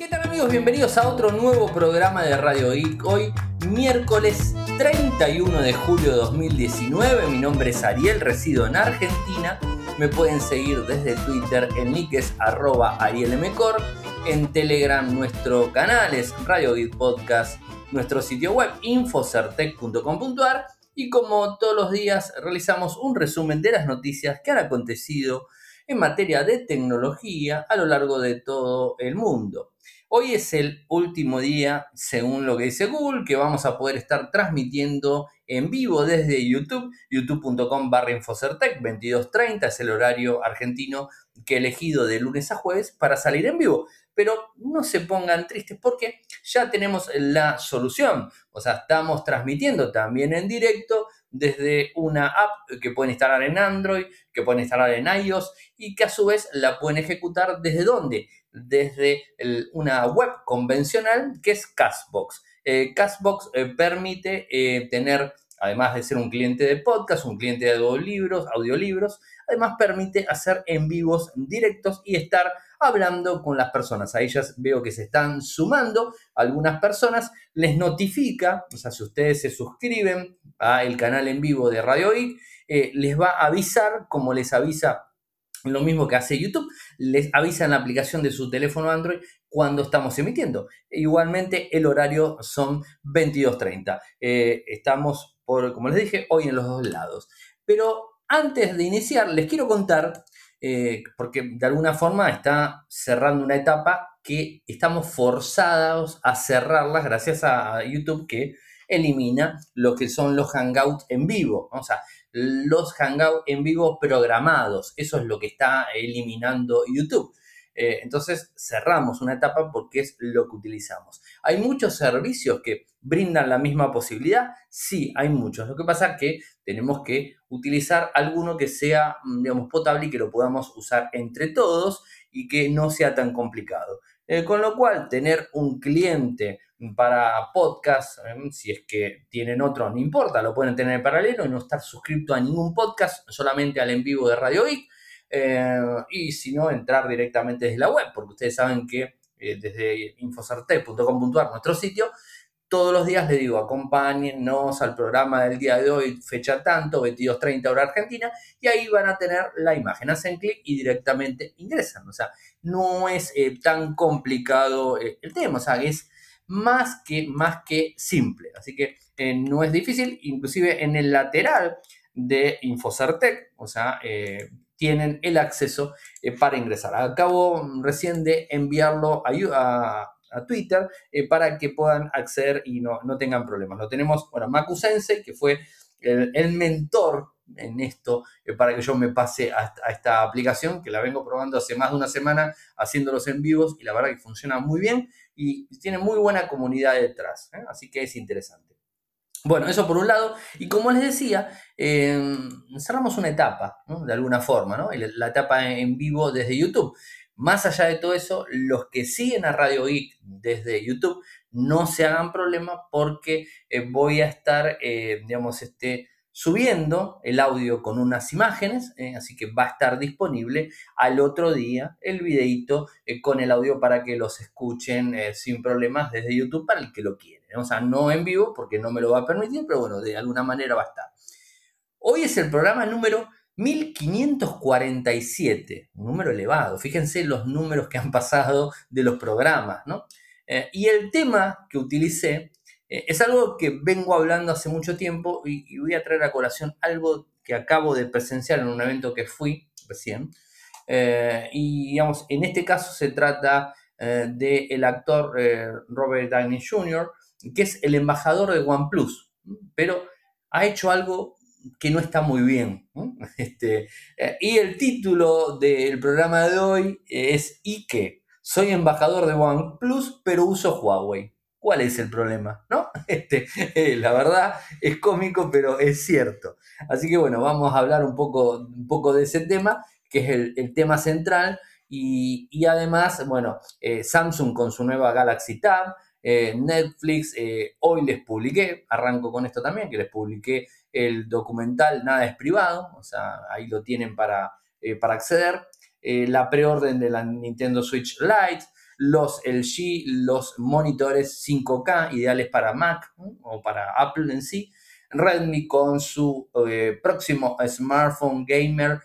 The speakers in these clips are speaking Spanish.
¿Qué tal amigos? Bienvenidos a otro nuevo programa de Radio Geek. Hoy, miércoles 31 de julio de 2019. Mi nombre es Ariel, resido en Argentina. Me pueden seguir desde Twitter, en nick es arroba arielmcor. En Telegram nuestro canal es Radio Geek Podcast. Nuestro sitio web infocertec.com.ar. Y como todos los días realizamos un resumen de las noticias que han acontecido en materia de tecnología a lo largo de todo el mundo. Hoy es el último día, según lo que dice Google, que vamos a poder estar transmitiendo en vivo desde YouTube, youtube.com barra Infocertec, 22.30 es el horario argentino que he elegido de lunes a jueves para salir en vivo. Pero no se pongan tristes porque ya tenemos la solución. O sea, estamos transmitiendo también en directo desde una app que pueden instalar en Android, que pueden instalar en iOS y que a su vez la pueden ejecutar desde dónde? Desde una web convencional que es Castbox. Eh, Castbox eh, permite eh, tener, además de ser un cliente de podcast, un cliente de audiolibros, audiolibros, además permite hacer en vivos directos y estar hablando con las personas. A ellas veo que se están sumando algunas personas, les notifica, o sea, si ustedes se suscriben al canal en vivo de Radio I, eh, les va a avisar, como les avisa lo mismo que hace YouTube, les avisa en la aplicación de su teléfono Android cuando estamos emitiendo. Igualmente el horario son 22.30. Eh, estamos, por, como les dije, hoy en los dos lados. Pero antes de iniciar, les quiero contar eh, porque de alguna forma está cerrando una etapa que estamos forzados a cerrarlas gracias a YouTube que elimina lo que son los hangouts en vivo, o sea, los hangouts en vivo programados, eso es lo que está eliminando YouTube. Eh, entonces cerramos una etapa porque es lo que utilizamos. ¿Hay muchos servicios que brindan la misma posibilidad? Sí, hay muchos. Lo que pasa es que tenemos que utilizar alguno que sea, mm, digamos, potable y que lo podamos usar entre todos y que no sea tan complicado. Eh, con lo cual, tener un cliente para podcast, eh, si es que tienen otro, no importa, lo pueden tener en paralelo y no estar suscrito a ningún podcast, solamente al en vivo de Radio Geek. Eh, y si no, entrar directamente desde la web, porque ustedes saben que desde infosarte.com.ar, nuestro sitio, todos los días le digo, acompáñennos al programa del día de hoy, fecha tanto, 22.30 hora argentina, y ahí van a tener la imagen. Hacen clic y directamente ingresan. O sea, no es eh, tan complicado eh, el tema, o sea, es más que, más que simple. Así que eh, no es difícil, inclusive en el lateral de Infocertec, o sea, tienen el acceso para ingresar. Acabo recién de enviarlo a a Twitter eh, para que puedan acceder y no, tengan problemas. Lo tenemos, bueno, Maku Sensei, que fue el, mentor en esto eh, para que yo me pase a, esta aplicación que la vengo probando hace más de una semana haciéndolos en vivos y la verdad que funciona muy bien y tiene muy buena comunidad detrás, ¿eh? así que es interesante. Bueno, eso por un lado, y como les decía, cerramos una etapa, de alguna forma, ¿no? la etapa en vivo desde YouTube. Más allá de todo eso, los que siguen a Radio Geek desde YouTube no se hagan problema porque eh, voy a estar, eh, digamos, este, subiendo el audio con unas imágenes, eh, así que va a estar disponible al otro día el videito con el audio para que los escuchen sin problemas desde YouTube para el que lo quiere. O sea, no en vivo porque no me lo va a permitir, pero bueno, de alguna manera va a estar. Hoy es el programa número 1547, un número elevado. Fíjense los números que han pasado de los programas, ¿no? Eh, y el tema que utilicé eh, es algo que vengo hablando hace mucho tiempo y, voy a traer a colación algo que acabo de presenciar en un evento que fui recién. Eh, y digamos, en este caso se trata del actor Robert Downey Jr., que es el embajador de OnePlus, pero ha hecho algo que no está muy bien. Este, eh, y el título del programa de hoy es ¿Y qué? Soy embajador de OnePlus, pero uso Huawei. ¿Cuál es el problema? ¿No? Este, eh, la verdad es cómico, pero es cierto. Así que bueno, vamos a hablar un poco, un poco de ese tema, que es el, tema central. Y, además, bueno, eh, Samsung con su nueva Galaxy Tab, Netflix, hoy les publiqué, arranco con esto también, que les publiqué el documental Nada es privado, o sea, ahí lo tienen para, eh, para acceder. Eh, la preorden de la Nintendo Switch Lite, los LG, los monitores 5K ideales para Mac o para Apple en sí, Redmi con su eh, próximo smartphone gamer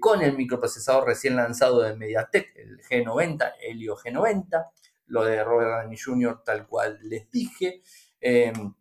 con el microprocesador recién lanzado de MediaTek, el G90, Helio G90, lo de Robert Downey Jr. tal cual les dije. Em,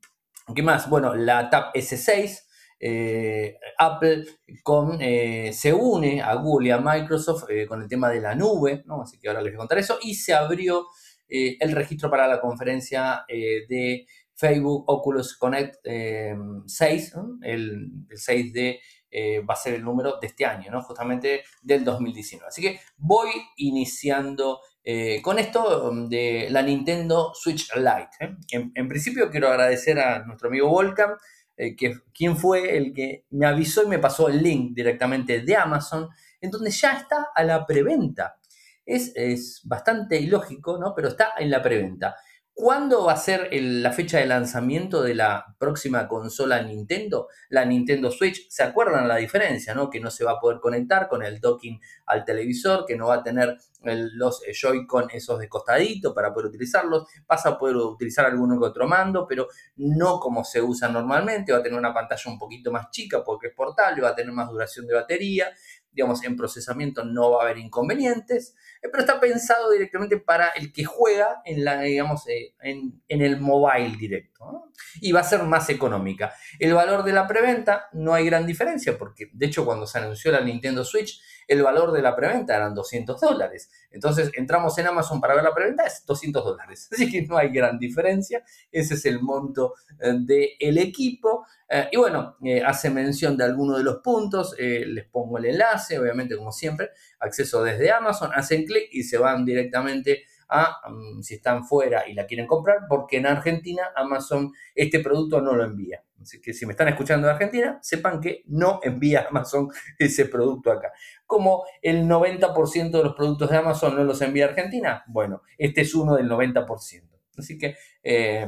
¿Qué más? Bueno, la Tab S6. Eh, Apple con, se une a Google y a Microsoft con el tema de la nube, así que ahora les voy a contar eso, y se abrió el registro para la conferencia de Facebook Oculus Connect 6, eh, el, 6 de eh, va a ser el número de este año, ¿no? justamente del 2019. Así que voy iniciando eh, con esto de la Nintendo Switch Lite. En, principio quiero agradecer a nuestro amigo Volcan, que, quien fue el que me avisó y me pasó el link directamente de Amazon, en donde ya está a la preventa. Es, es bastante ilógico, ¿no? pero está en la preventa. ¿Cuándo va a ser la fecha de lanzamiento de la próxima consola Nintendo? La Nintendo Switch. ¿Se acuerdan la diferencia, no? Que no se va a poder conectar con el docking al televisor, que no va a tener los eh, Joy-Con esos de costadito para poder utilizarlos. Vas a poder utilizar alguno que otro mando, pero no como se usa normalmente. Va a tener una pantalla un poquito más chica porque es portable, va a tener más duración de batería digamos, en procesamiento no va a haber inconvenientes, eh, pero está pensado directamente para el que juega en, la, digamos, eh, en, el mobile directo. Y va a ser más económica. El valor de la preventa no hay gran diferencia, porque de hecho cuando se anunció la Nintendo Switch, el valor de la preventa eran 200 dólares. Entonces entramos en Amazon para ver la preventa, es 200 dólares. Así que no hay gran diferencia. Ese es el monto eh, del equipo. Eh, y bueno, eh, hace mención de algunos de los puntos. les pongo el enlace, obviamente, como siempre. Acceso desde Amazon, hacen clic y se van directamente a, mm, si están fuera y la quieren comprar, porque en Argentina Amazon este producto no lo envía. Así que si me están escuchando de Argentina, sepan que no envía Amazon ese producto acá. Como el 90% de los productos de Amazon no los envía Argentina, bueno, este es uno del 90%. Así que eh,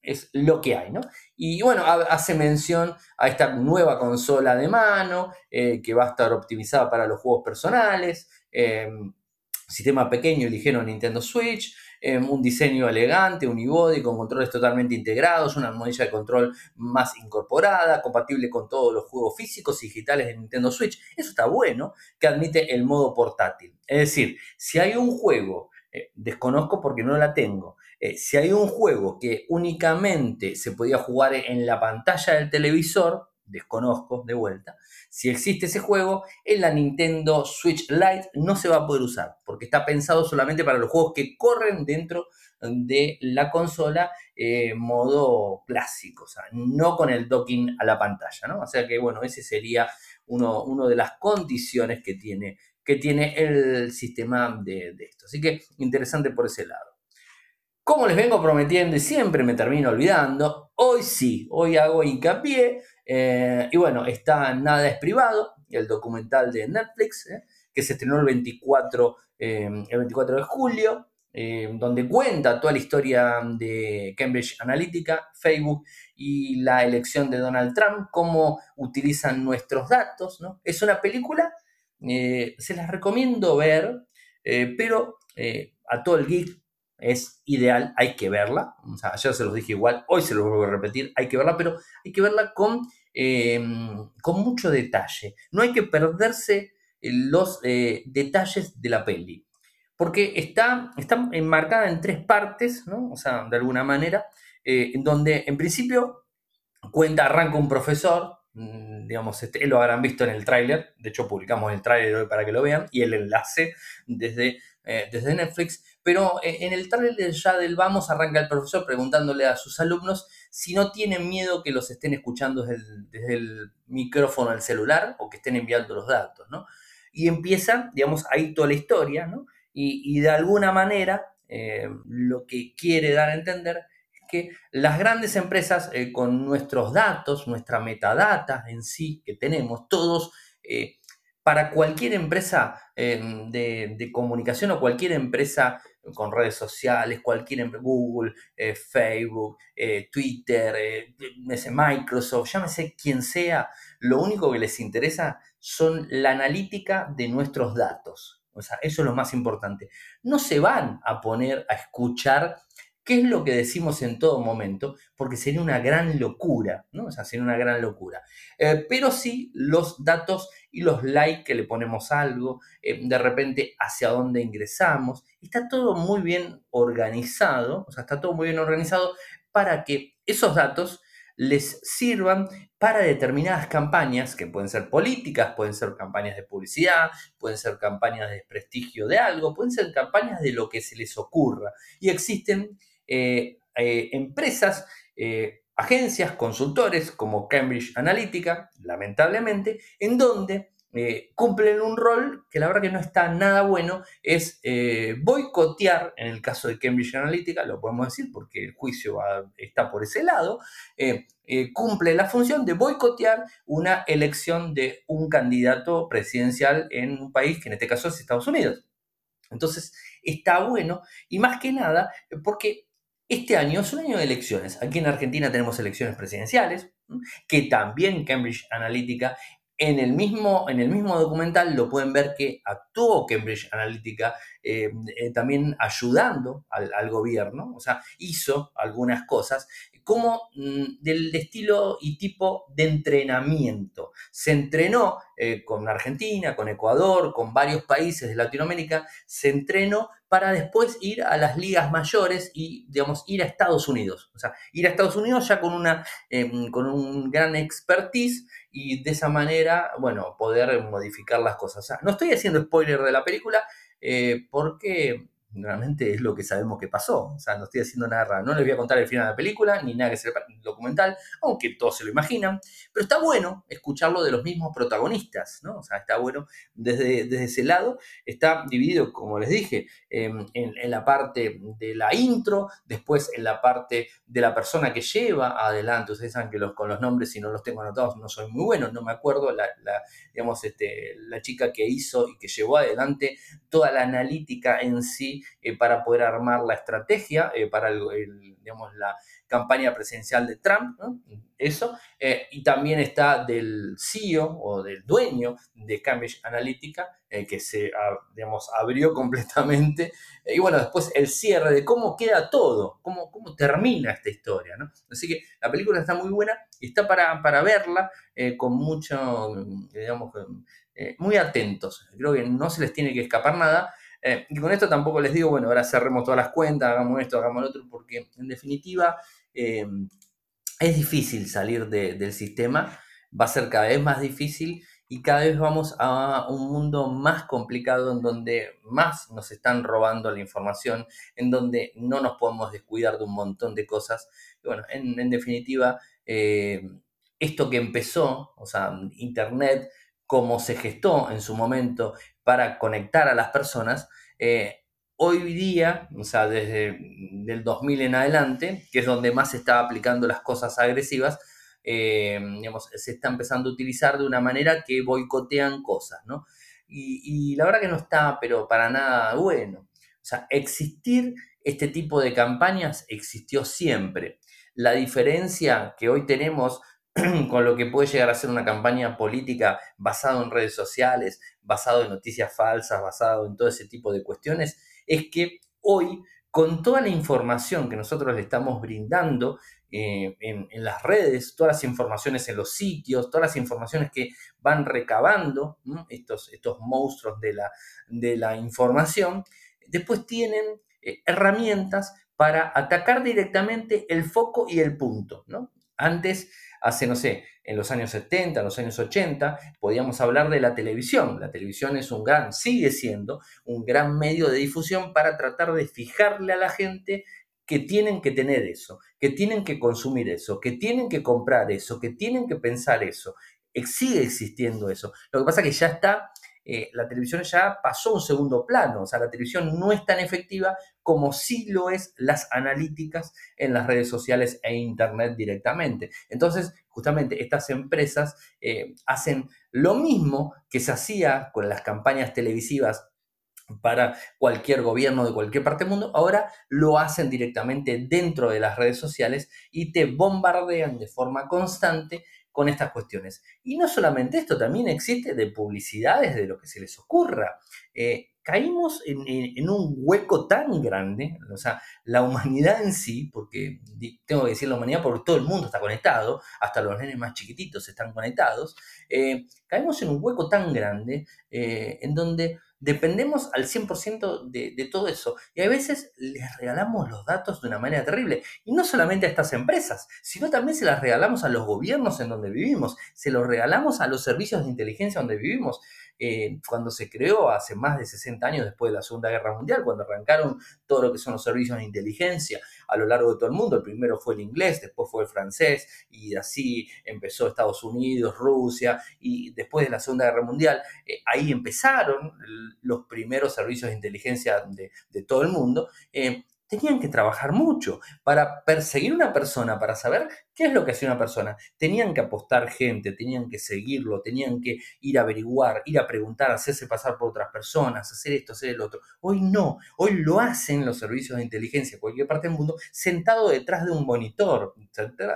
es lo que hay, ¿no? Y bueno, hace mención a esta nueva consola de mano eh, que va a estar optimizada para los juegos personales. Eh, sistema pequeño y ligero Nintendo Switch, em, un diseño elegante, unibody con controles totalmente integrados, una armonía de control más incorporada, compatible con todos los juegos físicos y digitales de Nintendo Switch. Eso está bueno, que admite el modo portátil. Es decir, si hay un juego, eh, desconozco porque no la tengo, eh, si hay un juego que únicamente se podía jugar en la pantalla del televisor, desconozco de vuelta, si existe ese juego, en la Nintendo Switch Lite no se va a poder usar, porque está pensado solamente para los juegos que corren dentro de la consola eh, modo clásico, o sea, no con el docking a la pantalla, ¿no? O sea que, bueno, ese sería uno, uno de las condiciones que tiene, que tiene el sistema de, de esto. Así que interesante por ese lado. Como les vengo prometiendo y siempre me termino olvidando, hoy sí, hoy hago hincapié eh, y bueno, está Nada es privado, el documental de Netflix, eh, que se estrenó el 24, eh, el 24 de julio, donde cuenta toda la historia de Cambridge Analytica, Facebook y la elección de Donald Trump, cómo utilizan nuestros datos. ¿no? Es una película, se las recomiendo ver, pero a todo el geek es ideal, hay que verla. O ayer se los dije igual, hoy se los vuelvo a repetir, hay que verla, pero hay que verla con Em, con mucho detalle. No hay que perderse los eh, detalles de la peli. Porque está, está enmarcada en tres partes, ¿no? O sea, de alguna manera, eh, en donde en principio cuenta, arranca un profesor, mm, digamos, este, lo habrán visto en el tráiler, de hecho publicamos el tráiler hoy para que lo vean, y el enlace desde, eh, desde Netflix, pero en el tráiler ya del Vamos arranca el profesor preguntándole a sus alumnos si no tienen miedo que los estén escuchando desde el, micrófono del celular o que estén enviando los datos, ¿no? Y empieza, digamos, ahí toda la historia, ¿no? Y, de alguna manera eh, lo que quiere dar a entender es que las grandes empresas eh, con nuestros datos, nuestra metadata en sí que tenemos, todos, eh, para cualquier empresa de, de, comunicación o cualquier empresa con redes sociales, cualquier Google, eh, Facebook, eh, Twitter, eh, Microsoft, llámese quien sea, lo único que les interesa son la analítica de nuestros datos. O sea, eso es lo más importante. No se van a poner a escuchar qué es lo que decimos en todo momento, porque sería una gran locura, ¿no? O sea, sería una gran locura. Eh, pero sí los datos y los likes que le ponemos algo, eh, de repente hacia dónde ingresamos, está todo muy bien organizado, o sea, está todo muy bien organizado para que esos datos les sirvan para determinadas campañas, que pueden ser políticas, pueden ser campañas de publicidad, pueden ser campañas de desprestigio de algo, pueden ser campañas de lo que se les ocurra. Y existen eh, eh, empresas, eh, agencias, consultores como Cambridge Analytica, lamentablemente, en donde cumplen un rol que la verdad que no está nada bueno, es boicotear, en el caso de Cambridge Analytica, lo podemos decir porque el juicio está por ese lado, cumple la función de boicotear una elección de un candidato presidencial en un país que en este caso es Estados Unidos. Entonces, está bueno y más que nada porque este año es un año de elecciones. Aquí en Argentina tenemos elecciones presidenciales, que también Cambridge Analytica, en el mismo, en el mismo documental lo pueden ver que actuó Cambridge Analytica eh, eh, también ayudando al, gobierno, o sea, hizo algunas cosas como mm, del estilo y tipo de entrenamiento. Se entrenó eh, con Argentina, con Ecuador, con varios países de Latinoamérica, se entrenó para después ir a las ligas mayores y, digamos, ir a Estados Unidos. O sea, ir a Estados Unidos ya con, una, em, con un gran expertise y de esa manera, bueno, poder modificar las cosas. No estoy haciendo spoiler de la película eh, porque realmente es lo que sabemos que pasó. O sea, no estoy haciendo nada raro. No les voy a contar el final de la película, ni nada que sea documental, aunque todos se lo imaginan. Pero está bueno escucharlo de los mismos protagonistas, ¿no? O sea, está bueno desde, desde ese lado. Está dividido, como les dije, en, la parte de la intro, después en la parte de la persona que lleva adelante. Ustedes saben que los, con los nombres, si no los tengo anotados, no soy muy bueno, no me acuerdo. La, digamos, este, la chica que hizo y que llevó adelante toda la analítica en sí eh, para poder armar la estrategia eh, para la campaña presidencial de Trump, eso, eh, y también está del CEO o del dueño de Cambridge Analytica, que se, digamos, abrió completamente, y bueno, después el cierre de cómo queda todo, cómo, cómo termina esta historia. Así que la película está muy buena y está para, para verla con mucho, digamos, muy atentos. Creo que no se les tiene que escapar nada. Eh, y con esto tampoco les digo, bueno, ahora cerremos todas las cuentas, hagamos esto, hagamos lo otro, porque en definitiva eh, es difícil salir del sistema, va a ser cada vez más difícil y cada vez vamos a un mundo más complicado en donde más nos están robando la información, en donde no nos podemos descuidar de un montón de cosas. Y bueno, en, definitiva, eh, esto que empezó, o sea, Internet, como se gestó en su momento para conectar a las personas, eh, hoy día, o sea, desde el 2000 en adelante, que es donde más se está aplicando las cosas agresivas, eh, se está empezando a utilizar de una manera que boicotean cosas, ¿no? Y, la verdad que no está, pero para nada bueno. O sea, existir este tipo de campañas existió siempre. La diferencia que hoy tenemos con lo que puede llegar a ser una campaña política basada en redes sociales, basado en noticias falsas, basado en todo ese tipo de cuestiones, es que hoy, con toda la información que nosotros le estamos brindando eh, en, las redes, todas las informaciones en los sitios, todas las informaciones que van recabando estos, estos monstruos de la, de la información, después tienen eh, herramientas para atacar directamente el foco y el punto. ¿no? Antes hace, no sé, en los años 70, en los años 80, podíamos hablar de la televisión. La televisión es un gran, sigue siendo un gran medio de difusión para tratar de fijarle a la gente que tienen que tener eso, que tienen que consumir eso, que tienen que comprar eso, que tienen que pensar eso. Sigue existiendo eso. Lo que pasa es que ya está eh, la televisión ya pasó a un segundo plano, o sea, la televisión no es tan efectiva como sí lo es las analíticas en las redes sociales e internet directamente. Entonces, justamente estas empresas eh, hacen lo mismo que se hacía con las campañas televisivas para cualquier gobierno de cualquier parte del mundo, ahora lo hacen directamente dentro de las redes sociales y te bombardean de forma constante con estas cuestiones. Y no solamente esto, también existe de publicidades de lo que se les ocurra. Eh, caímos en, un hueco tan grande, o sea, la humanidad en sí, porque tengo que decir la humanidad porque todo el mundo está conectado, hasta los nenes más chiquititos están conectados, eh, caímos en un hueco tan grande eh, en donde dependemos al 100% de, de, todo eso. Y a veces les regalamos los datos de una manera terrible. Y no solamente a estas empresas, sino también se las regalamos a los gobiernos en donde vivimos, se los regalamos a los servicios de inteligencia donde vivimos. Eh, cuando se creó hace más de 60 años después de la Segunda Guerra Mundial, cuando arrancaron todo lo que son los servicios de inteligencia a lo largo de todo el mundo. El primero fue el inglés, después fue el francés y así empezó Estados Unidos, Rusia y después de la Segunda Guerra Mundial, eh, ahí empezaron los primeros servicios de inteligencia de, todo el mundo. Eh, tenían que trabajar mucho para perseguir una persona, para saber qué es lo que hacía una persona. Tenían que apostar gente, tenían que seguirlo, tenían que ir a averiguar, ir a preguntar, hacerse pasar por otras personas, hacer esto, hacer el otro. Hoy no, hoy lo hacen los servicios de inteligencia, cualquier parte del mundo, sentado detrás de un monitor,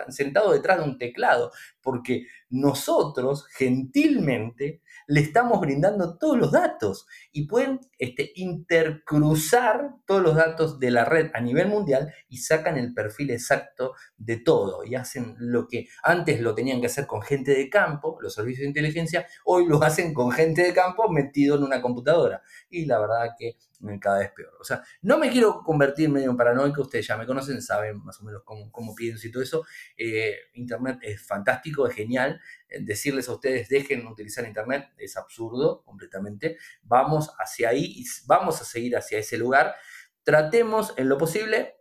sentado detrás de un teclado, porque nosotros gentilmente le estamos brindando todos los datos y pueden este, intercruzar todos los datos de la red a nivel mundial y sacan el perfil exacto de todo y hacen lo que antes lo tenían que hacer con gente de campo, los servicios de inteligencia, hoy lo hacen con gente de campo metido en una computadora. Y la verdad que cada vez peor. O sea, no me quiero convertir medio en paranoico, ustedes ya me conocen, saben más o menos cómo, cómo pienso y todo eso. Eh, Internet es fantástico, es genial. Eh, decirles a ustedes dejen utilizar Internet es absurdo completamente. Vamos hacia ahí y vamos a seguir hacia ese lugar. Tratemos en lo posible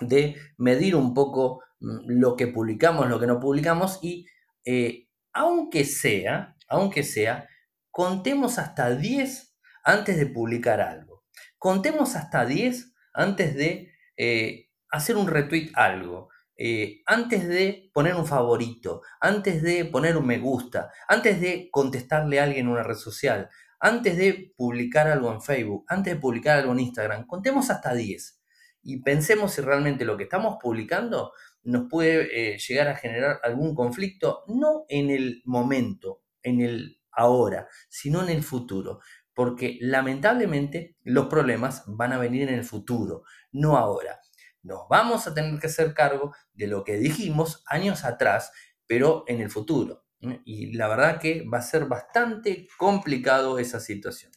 de medir un poco mm, lo que publicamos, lo que no publicamos y eh, aunque sea, aunque sea, contemos hasta 10 antes de publicar algo. Contemos hasta 10 antes de eh, hacer un retweet algo. Eh, antes de poner un favorito, antes de poner un me gusta, antes de contestarle a alguien en una red social, antes de publicar algo en Facebook, antes de publicar algo en Instagram, contemos hasta 10 y pensemos si realmente lo que estamos publicando nos puede eh, llegar a generar algún conflicto, no en el momento, en el ahora, sino en el futuro porque lamentablemente los problemas van a venir en el futuro, no ahora. Nos vamos a tener que hacer cargo de lo que dijimos años atrás, pero en el futuro. Y la verdad que va a ser bastante complicado esa situación.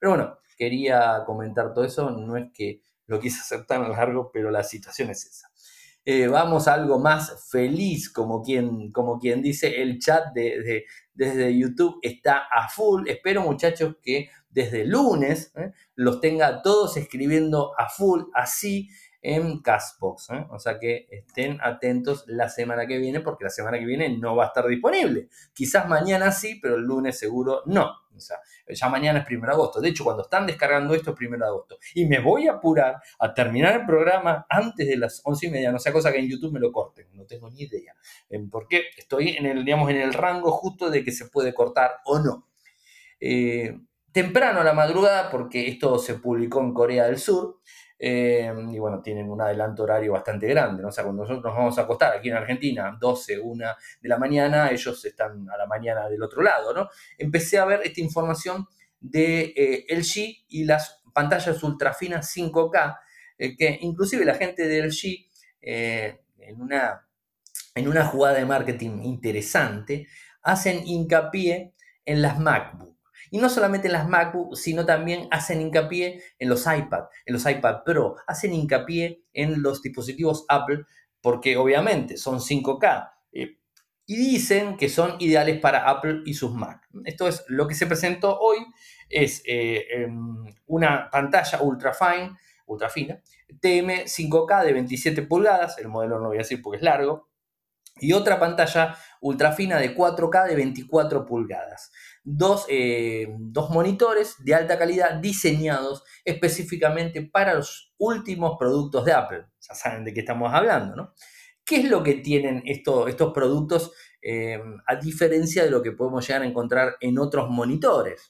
Pero bueno, quería comentar todo eso, no es que lo quise hacer tan largo, pero la situación es esa. Eh, vamos a algo más feliz, como quien, como quien dice, el chat de, desde YouTube está a full. Espero muchachos que desde lunes ¿eh? los tenga todos escribiendo a full, así en Castbox. ¿eh? O sea que estén atentos la semana que viene, porque la semana que viene no va a estar disponible. Quizás mañana sí, pero el lunes seguro no. O sea, ya mañana es 1 de agosto. De hecho, cuando están descargando esto es 1 de agosto. Y me voy a apurar a terminar el programa antes de las 11 y media. No sea cosa que en YouTube me lo corten. No tengo ni idea. Porque estoy en el, digamos, en el rango justo de que se puede cortar o no. Eh, temprano a la madrugada, porque esto se publicó en Corea del Sur, eh, y bueno, tienen un adelanto horario bastante grande, ¿no? O sea, cuando nosotros nos vamos a acostar aquí en Argentina, 12, 1 de la mañana, ellos están a la mañana del otro lado, ¿no? Empecé a ver esta información de eh, LG y las pantallas ultrafinas 5K, eh, que inclusive la gente de LG, en, una, en una jugada de marketing interesante, hacen hincapié en las MacBook. Y no solamente en las MacBook, sino también hacen hincapié en los iPad, en los iPad Pro, hacen hincapié en los dispositivos Apple, porque obviamente son 5K. Eh, y dicen que son ideales para Apple y sus Mac. Esto es lo que se presentó hoy, es eh, em, una pantalla ultra fine, ultra fina, TM 5K de 27 pulgadas, el modelo no voy a decir porque es largo, y otra pantalla ultra fina de 4K de 24 pulgadas. Eh, dos, monitores de alta calidad diseñados específicamente para los últimos productos de Apple. Ya saben de qué estamos hablando, ¿no? ¿Qué es lo que tienen estos productos Em, a diferencia de lo que podemos llegar a encontrar en otros monitores.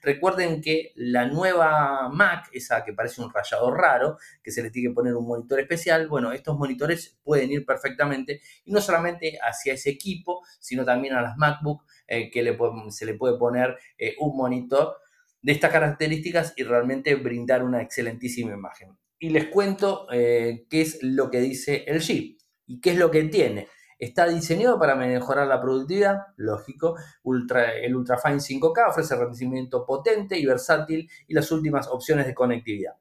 recuerden que la nueva Mac, esa que parece un rayador raro, que se le tiene que poner un monitor especial, bueno, estos monitores pueden ir perfectamente y no solamente hacia ese equipo, sino también a las MacBook, eh, que se le puede poner eh, un monitor de estas características y realmente brindar una excelentísima imagen. Y les cuento eh, qué es lo que dice el Jeep y qué es lo que tiene. Está diseñado para mejorar la productividad, lógico. Ultra, el Ultrafine 5K ofrece rendimiento potente y versátil y las últimas opciones de conectividad.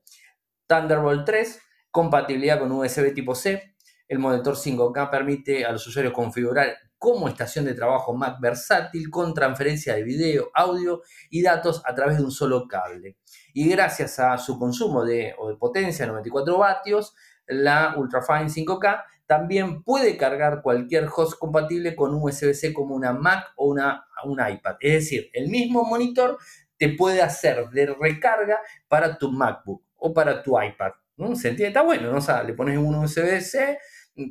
Thunderbolt 3, compatibilidad con USB tipo C. El monitor 5K permite a los usuarios configurar como estación de trabajo Mac versátil con transferencia de video, audio y datos a través de un solo cable. Y gracias a su consumo de, de potencia, 94 vatios, la Ultrafine 5K también puede cargar cualquier host compatible con USB-C como una Mac o una, un iPad. Es decir, el mismo monitor te puede hacer de recarga para tu MacBook o para tu iPad. ¿no? ¿Se entiende? Está bueno, ¿no? O sea, le pones un USB-C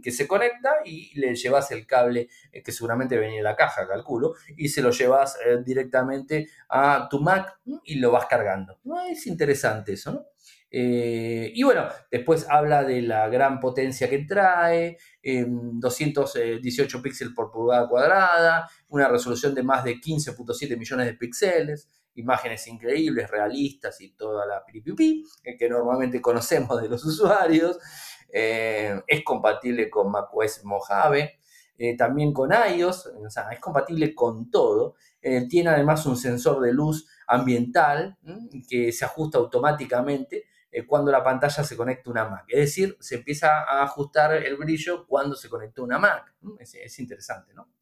que se conecta y le llevas el cable eh, que seguramente venía en la caja, calculo, y se lo llevas eh, directamente a tu Mac y lo vas cargando. ¿no? Es interesante eso, ¿no? Eh, y bueno, después habla de la gran potencia que trae, 218 píxeles por pulgada cuadrada, una resolución de más de 15.7 millones de píxeles, imágenes increíbles, realistas y toda la piripipi que normalmente conocemos de los usuarios. Eh, es compatible con macOS Mojave, eh, también con iOS, o sea, es compatible con todo. tiene además un sensor de luz ambiental que se ajusta automáticamente eh, cuando la pantalla se conecta a una Mac. Es decir, se empieza a ajustar el brillo cuando se conecta a una Mac. Es, interesante, ¿no?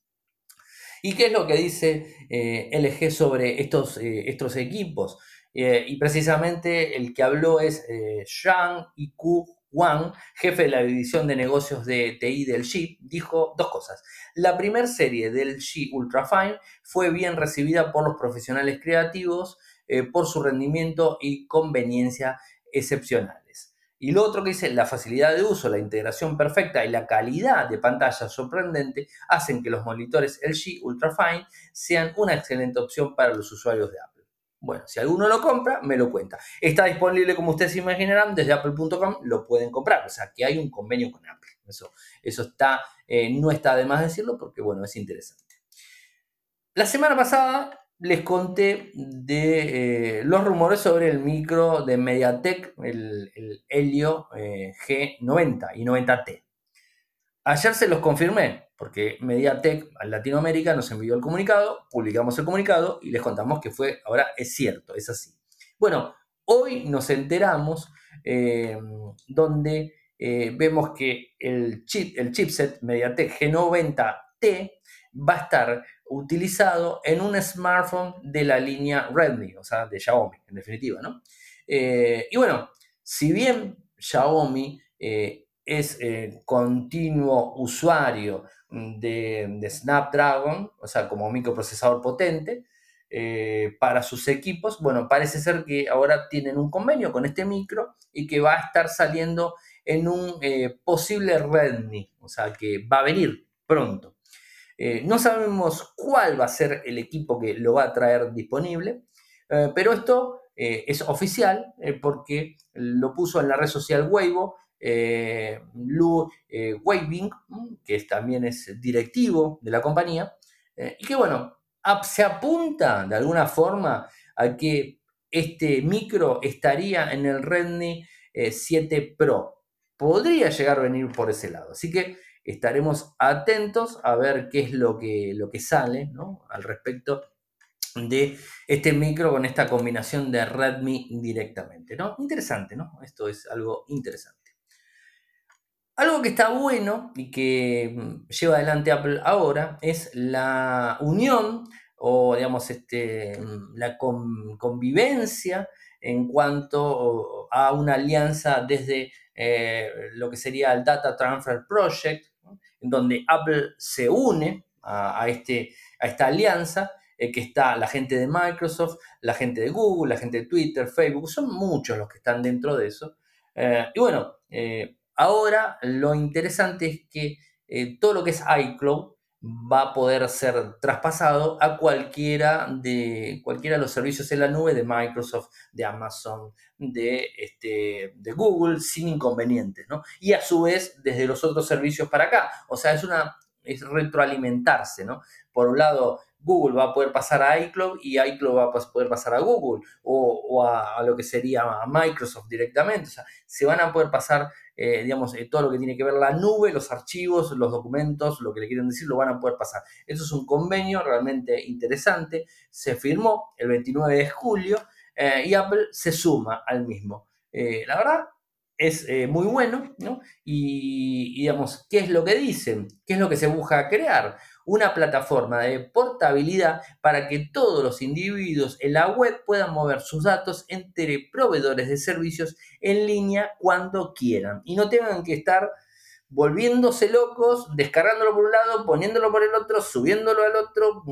¿Y qué es lo que dice eh, LG sobre estos, eh, estos equipos? y precisamente el que habló es Zhang Yiku Wang, jefe de la división de negocios de TI del G, dijo dos cosas. La primera serie del G Ultrafine fue bien recibida por los profesionales creativos por su rendimiento y conveniencia excepcionales. Y lo otro que dice, la facilidad de uso, la integración perfecta y la calidad de pantalla sorprendente hacen que los monitores LG Ultrafine sean una excelente opción para los usuarios de Apple. Bueno, si alguno lo compra, me lo cuenta. Está disponible, como ustedes imaginarán, desde apple.com, lo pueden comprar. O sea, que hay un convenio con Apple. Eso, eso está, eh, no está de más decirlo porque, bueno, es interesante. La semana pasada les conté de eh, los rumores sobre el micro de MediaTek, el, Helio eh, G90 y 90T. Ayer se los confirmé, porque MediaTek a Latinoamérica nos envió el comunicado, publicamos el comunicado y les contamos que fue, ahora es cierto, es así. Bueno, hoy nos enteramos eh, donde vemos que el, chip, el chipset MediaTek G90T va a estar utilizado en un smartphone de la línea Redmi, o sea, de Xiaomi, en definitiva, ¿no? Eh, y bueno, si bien Xiaomi eh, es eh, continuo usuario de, Snapdragon, o sea, como microprocesador potente, para sus equipos, bueno, parece ser que ahora tienen un convenio con este micro y que va a estar saliendo en un posible Redmi, o sea, que va a venir pronto. Eh, no sabemos cuál va a ser el equipo que lo va a traer disponible, eh, pero esto eh, es oficial porque lo puso en la red social Weibo Lu Weibing, que también es directivo de la compañía, y que bueno, se apunta de alguna forma a que este micro estaría en el Redmi 7 Pro. Podría llegar a venir por ese lado. Así que estaremos atentos a ver qué es lo que, lo que sale al respecto de este micro con esta combinación de Redmi directamente. ¿no? Interesante, ¿no? Esto es algo interesante. Algo que está bueno y que mm, lleva adelante Apple ahora es la unión o digamos este, mm, la convivencia en cuanto a una alianza desde eh, lo que sería el Data Transfer Project donde Apple se une a, este, a esta alianza, eh, que está la gente de Microsoft, la gente de Google, la gente de Twitter, Facebook, son muchos los que están dentro de eso. Eh, y bueno, eh, ahora lo interesante es que todo lo que es iCloud va a poder ser traspasado a cualquiera de, cualquiera de los servicios en la nube de Microsoft, de Amazon, de, este, de Google sin inconvenientes, ¿no? Y a su vez desde los otros servicios para acá. O sea, es una es retroalimentarse, ¿no? Por un lado, Google va a poder pasar a iCloud y iCloud va a poder pasar a Google o, a, lo que sería Microsoft directamente. O sea, se van a poder pasar, eh, digamos, eh, todo lo que tiene que ver la nube, los archivos, los documentos, lo que le quieren decir, lo van a poder pasar. Eso es un convenio realmente interesante. Se firmó el 29 de julio eh, y Apple se suma al mismo. la verdad, es muy bueno, ¿no? Y, y, digamos, ¿qué es lo que dicen? ¿Qué es lo que se busca crear? Una plataforma de portabilidad para que todos los individuos en la web puedan mover sus datos entre proveedores de servicios en línea cuando quieran y no tengan que estar volviéndose locos, descargándolo por un lado, poniéndolo por el otro, subiéndolo al otro,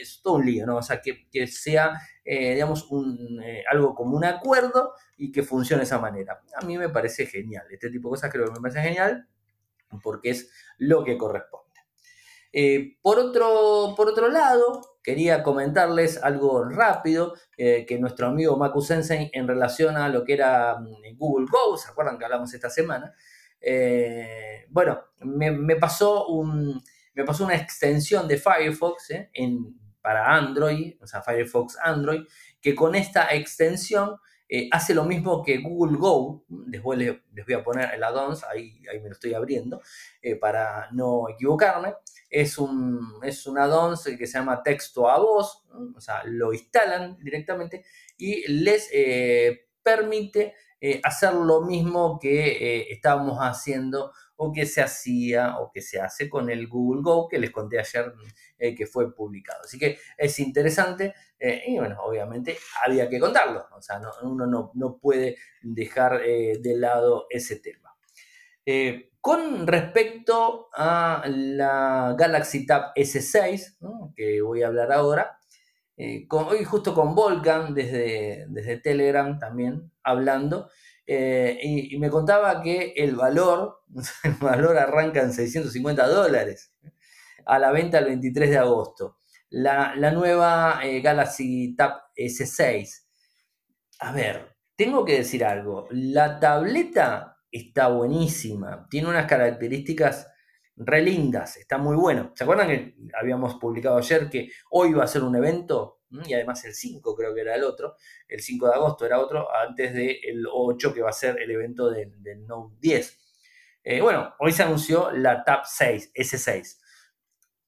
es todo un lío, ¿no? O sea, que, sea, eh, digamos, un, eh, algo como un acuerdo y que funcione de esa manera. A mí me parece genial, este tipo de cosas creo que me parece genial porque es lo que corresponde. Eh, por, otro, por otro lado, quería comentarles algo rápido eh, que nuestro amigo Maku Sensei en relación a lo que era mm, Google Go, ¿se acuerdan que hablamos esta semana? Eh, bueno, me, pasó un, me pasó una extensión de Firefox en, para Android, o sea, Firefox Android, que con esta extensión hace lo mismo que Google Go. Después les, voy a poner el add-ons, ahí, ahí me lo estoy abriendo, para no equivocarme es un, es un add-on que se llama texto a voz, o sea, lo instalan directamente y les eh, permite eh, hacer lo mismo que eh, estábamos haciendo o que se hacía o que se hace con el Google Go que les conté ayer que fue publicado. Así que es interesante y bueno, obviamente había que contarlo, o sea, uno no, no, puede dejar de lado ese tema. Con respecto a la Galaxy Tab S6, que voy a hablar ahora, eh, hoy justo con Volcan desde, desde Telegram también hablando, eh, y, me contaba que el valor, el valor arranca en 650 dólares a la venta el 23 de agosto. La, nueva eh, Galaxy Tab S6. A ver, tengo que decir algo. La tableta está buenísima. Tiene unas características re lindas, está muy bueno. ¿Se acuerdan que habíamos publicado ayer que hoy va a ser un evento? Mm, y además el 5 creo que era el otro, el 5 de agosto era otro, antes del 8 que va a ser el evento del, Note 10. Eh, bueno, hoy se anunció la Tab 6, S6.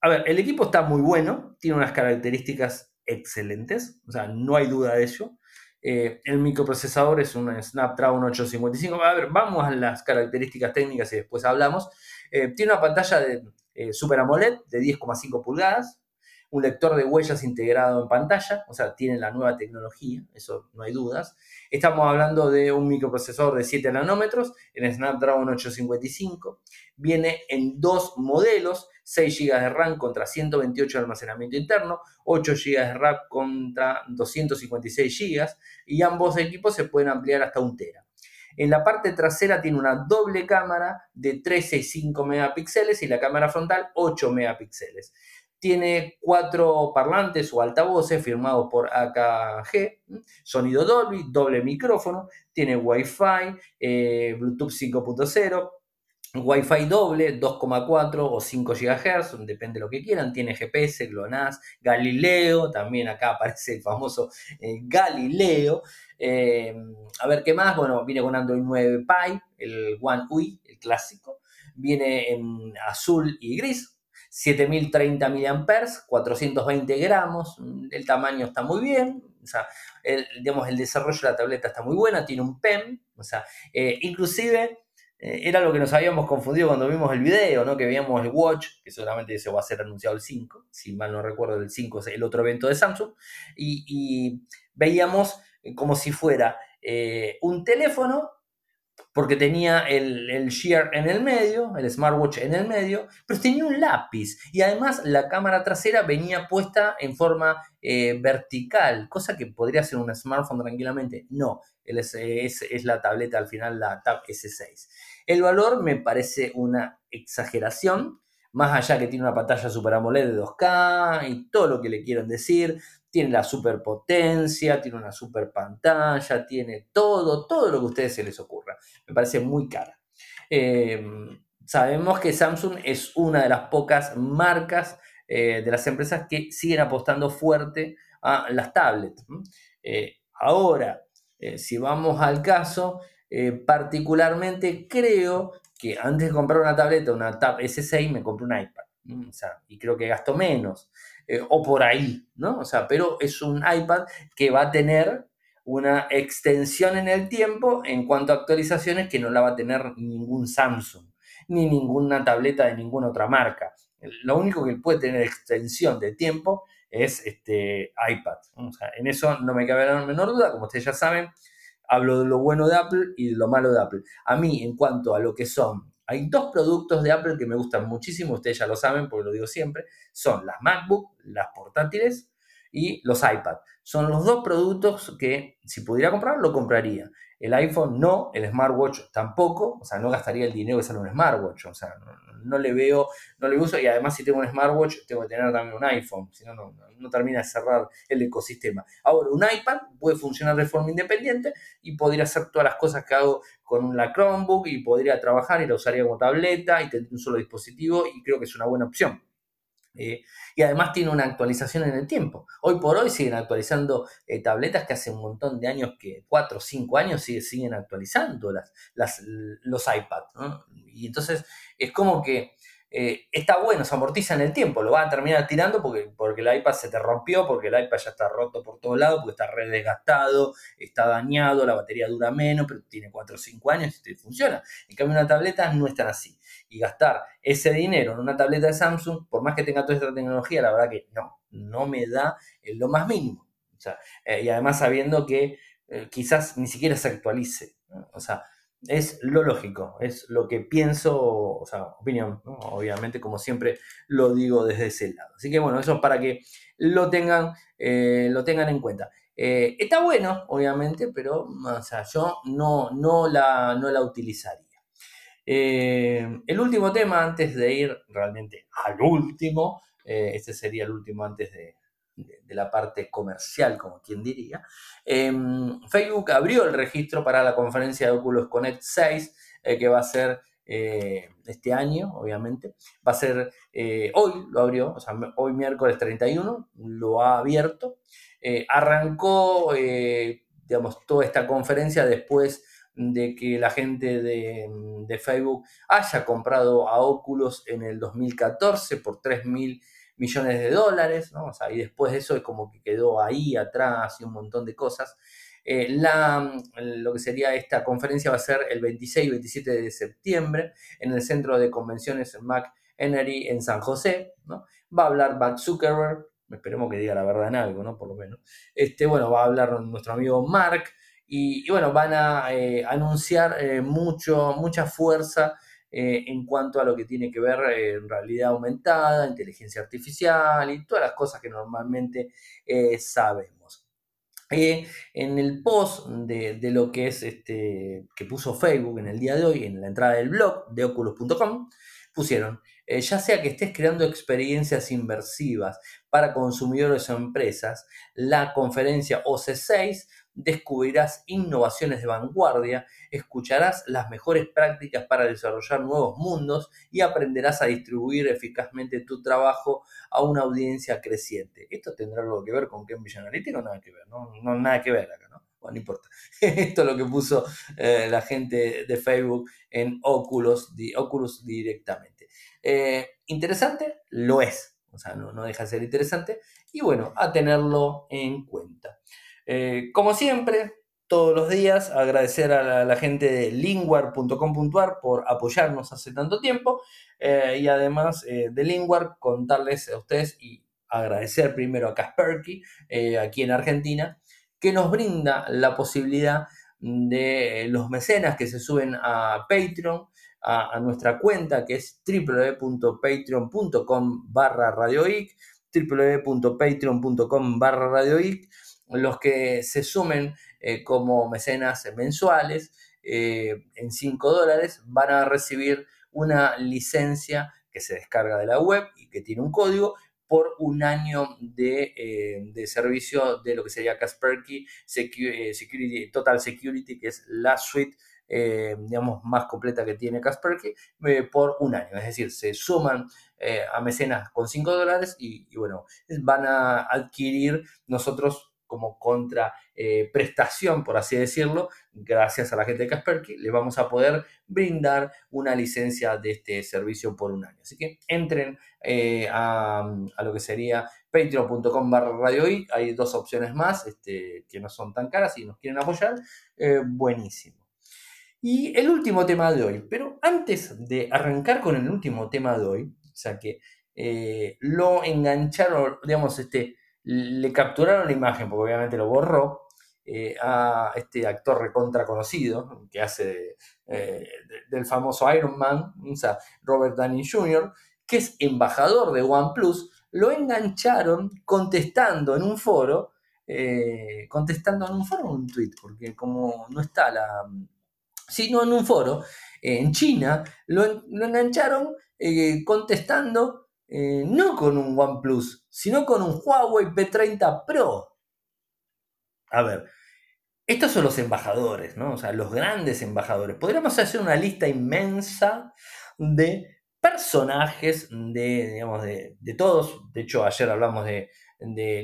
A ver, el equipo está muy bueno, tiene unas características excelentes, o sea, no hay duda de ello. Eh, el microprocesador es un Snapdragon 855. A ver, vamos a las características técnicas y después hablamos. Eh, tiene una pantalla de eh, Super AMOLED de 10,5 pulgadas, un lector de huellas integrado en pantalla, o sea, tiene la nueva tecnología, eso no hay dudas. Estamos hablando de un microprocesador de 7 nanómetros, en Snapdragon 855. Viene en dos modelos, 6 GB de RAM contra 128 de almacenamiento interno, 8 GB de RAM contra 256 GB y ambos equipos se pueden ampliar hasta un tera. En la parte trasera tiene una doble cámara de 13 y 5 megapíxeles y la cámara frontal 8 megapíxeles. Tiene cuatro parlantes o altavoces firmados por AKG, sonido Dolby, doble micrófono, tiene Wi-Fi, eh, Bluetooth 5.0, Wi-Fi doble, 2,4 o 5 GHz, depende de lo que quieran. Tiene GPS, GLONASS, Galileo, también acá aparece el famoso eh, Galileo. Eh, a ver qué más. Bueno, viene con Android 9 Pie, el One UI, el clásico. Viene en azul y gris. 7030 mAh, 420 gramos. El tamaño está muy bien. O sea, el, digamos, el desarrollo de la tableta está muy buena. Tiene un PEM. O sea, eh, inclusive eh, era lo que nos habíamos confundido cuando vimos el video, ¿no? Que veíamos el Watch, que seguramente se va a ser anunciado el 5, si mal no recuerdo, el 5 es el otro evento de Samsung, y, veíamos como si fuera eh, un teléfono, porque tenía el, el Shear en el medio, el smartwatch en el medio, pero tenía un lápiz, y además la cámara trasera venía puesta en forma eh, vertical, cosa que podría ser un smartphone tranquilamente. No, es, es la tableta al final, la Tab S6. El valor me parece una exageración, más allá que tiene una pantalla Super AMOLED de 2K y todo lo que le quieran decir, tiene la superpotencia, tiene una super pantalla, tiene todo, todo lo que a ustedes se les ocurra. Me parece muy cara. Em, sabemos que Samsung es una de las pocas marcas de las empresas que siguen apostando fuerte a las tablets. ahora, si vamos al caso, particularmente creo que antes de comprar una tableta, una Tab S6, me compré un iPad. Y creo que gasto menos. O por ahí, ¿no? O sea, pero es un iPad que va a tener una extensión en el tiempo en cuanto a actualizaciones que no la va a tener ningún Samsung, ni ninguna tableta de ninguna otra marca. Lo único que puede tener extensión de tiempo es este iPad. O sea, en eso no me cabe la menor duda, como ustedes ya saben, hablo de lo bueno de Apple y de lo malo de Apple. A mí, en cuanto a lo que son, hay dos productos de Apple que me gustan muchísimo, ustedes ya lo saben porque lo digo siempre, son las MacBook, las portátiles y los iPad. Son los dos productos que si pudiera comprar, lo compraría. El iPhone no, el smartwatch tampoco, o sea, no gastaría el dinero que sale un smartwatch, o sea, no, le veo, no le uso y además si tengo un smartwatch tengo que tener también un iPhone, si no, no, termina de cerrar el ecosistema. Ahora, un iPad puede funcionar de forma independiente y podría hacer todas las cosas que hago con la Chromebook y podría trabajar y la usaría como tableta y tendría un solo dispositivo y creo que es una buena opción. Eh, y además tiene una actualización en el tiempo. Hoy por hoy siguen actualizando eh, tabletas que hace un montón de años, que 4 o 5 años siguen actualizando las, los iPads. Y entonces es como que eh, está bueno, se amortiza en el tiempo, lo van a terminar tirando porque, porque el iPad se te rompió, porque el iPad ya está roto por todos lados, porque está re desgastado, está dañado, la batería dura menos, pero tiene 4 o 5 años y funciona. En cambio, una tableta no es tan así. Y gastar ese dinero en una tableta de Samsung, por más que tenga toda esta tecnología, la verdad que no, no me da lo más mínimo. Eh, y además sabiendo que eh, quizás ni siquiera se actualice. O sea, es lo lógico, es lo que pienso, o sea, opinión, obviamente, como siempre lo digo desde ese lado. Así que bueno, eso es para que lo tengan, eh, lo tengan en cuenta. Eh, está bueno, obviamente, pero o sea, yo no, no, la, no la utilizaría. Eh, el último tema, antes de ir realmente al último, este sería el último antes de, de, la parte comercial, como quien diría, em, Facebook abrió el registro para la conferencia de Oculus Connect 6, eh, que va a ser eh, este año, obviamente. Va a ser, eh, hoy lo abrió, o sea, hoy miércoles 31, lo ha abierto. arrancó, digamos, toda esta conferencia después de que la gente de, de, Facebook haya comprado a Oculus en el 2014 por 3.000 millones de dólares, ¿no? O sea, y después de eso es como que quedó ahí atrás y un montón de cosas. Eh, la, lo que sería esta conferencia va a ser el 26 y 27 de septiembre en el Centro de Convenciones Mac Energy en San José, ¿no? Va a hablar Mark Zuckerberg, esperemos que diga la verdad en algo, ¿no? Por lo menos. Este, bueno, va a hablar nuestro amigo Mark y, bueno, van a eh, anunciar eh, mucho, mucha fuerza eh, en cuanto a lo que tiene que ver eh, en realidad aumentada, inteligencia artificial y todas las cosas que normalmente eh, sabemos. en el post de, lo que es este que puso Facebook en el día de hoy, en la entrada del blog de oculus.com, pusieron, ya sea que estés creando experiencias inversivas para consumidores o empresas, la conferencia OC6 descubrirás innovaciones de vanguardia, escucharás las mejores prácticas para desarrollar nuevos mundos y aprenderás a distribuir eficazmente tu trabajo a una audiencia creciente. ¿Esto tendrá algo que ver con Cambridge Analytica o nada que ver? No, no nada que ver acá, ¿no? Bueno, no importa. Esto es lo que puso eh, la gente de Facebook en Oculus, Oculus directamente. Eh, ¿Interesante? Lo es. O sea, no, no deja de ser interesante. Y bueno, a tenerlo en cuenta. Eh, como siempre, todos los días, agradecer a la, gente de linguar.com.ar por apoyarnos hace tanto tiempo eh, y además eh, de Linguar contarles a ustedes y agradecer primero a Kasperky aquí en Argentina que nos brinda la posibilidad de los mecenas que se suben a Patreon, a, nuestra cuenta que es www.patreon.com barra radioic, www.patreon.com barra radioic los que se sumen eh, como mecenas mensuales eh, en 5 dólares van a recibir una licencia que se descarga de la web y que tiene un código por un año de, eh, servicio de lo que sería Kaspersky Security, Total Security, que es la suite digamos, más completa que tiene Kaspersky eh, por un año. Es decir, se suman a mecenas con 5 dólares y, y, bueno, van a adquirir nosotros como contra eh, por así decirlo, gracias a la gente de Kasperky, le vamos a poder brindar una licencia de este servicio por un año. Así que entren eh, a, lo que sería patreon.com barra radio hay dos opciones más este, que no son tan caras y nos quieren apoyar, eh, buenísimo. Y el último tema de hoy, pero antes de arrancar con el último tema de hoy, o sea que lo engancharon, digamos, este, le capturaron la imagen, porque obviamente lo borró, eh, a este actor recontra conocido, que hace eh, del famoso Iron Man, Robert Downey Jr., que es embajador de OnePlus, lo engancharon contestando en un foro, eh, contestando en un foro un tweet, porque como no está la... sino en un foro, en China, lo engancharon contestando eh, no con un OnePlus, sino con un Huawei P30 Pro. A ver, estos son los embajadores, ¿no? O sea, los grandes embajadores. Podríamos hacer una lista inmensa de personajes de, digamos, de, todos. De hecho, ayer hablamos de,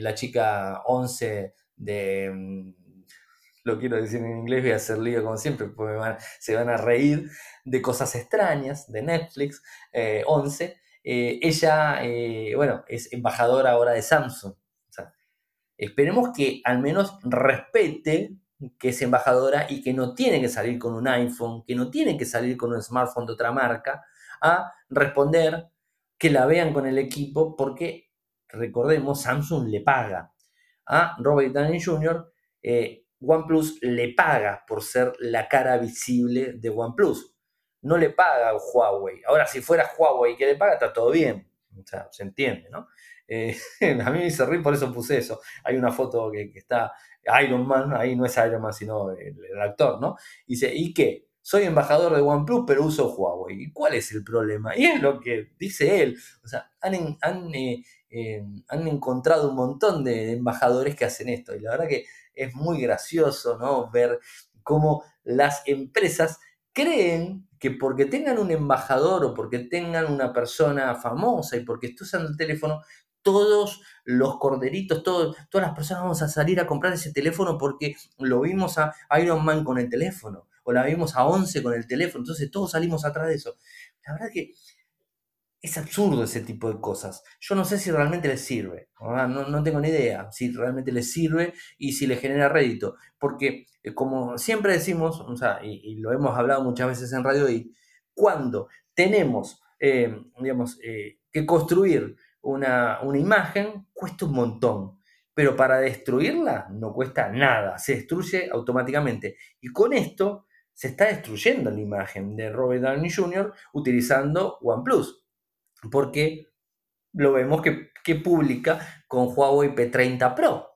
la chica 11 de... Mm, lo quiero decir en inglés, voy a hacer lío como siempre, porque se van a reír de cosas extrañas de Netflix, 11. Eh, ella, eh, bueno, es embajadora ahora de Samsung. esperemos que al menos respete que es embajadora y que no tiene que salir con un iPhone, que no tiene que salir con un smartphone de otra marca, a responder, que la vean con el equipo, porque recordemos, Samsung le paga a Robert Downey Jr., eh, OnePlus le paga por ser la cara visible de OnePlus no le paga Huawei. Ahora, si fuera Huawei que le paga, está todo bien. O sea, se entiende, ¿no? Eh, a mí me hizo reír, por eso puse eso. Hay una foto que, está Iron Man, ahí no es Iron Man, sino el, actor, ¿no? dice, ¿y qué? Soy embajador de OnePlus, pero uso Huawei. ¿Y cuál es el problema? Y es lo que dice él. O sea, han, han, eh, han encontrado un montón de embajadores que hacen esto. Y la verdad que es muy gracioso, ¿no? Ver cómo las empresas creen que porque tengan un embajador o porque tengan una persona famosa y porque esté usando el teléfono, todos los corderitos, todas las personas vamos a salir a comprar ese teléfono porque lo vimos a Iron Man con el teléfono o la vimos a 11 con el teléfono, entonces todos salimos atrás de eso. La verdad que es absurdo ese tipo de cosas. Yo no sé si realmente les sirve, no, tengo ni idea si realmente les sirve y si les genera rédito, porque eh, como siempre decimos, y, lo hemos hablado muchas veces en Radio y cuando tenemos, eh, digamos, eh, que construir una, una imagen, cuesta un montón, pero para destruirla no cuesta nada, se destruye automáticamente. Y con esto se está destruyendo la imagen de Robert Downey Jr. utilizando OnePlus porque lo vemos que, publica con Huawei P30 Pro.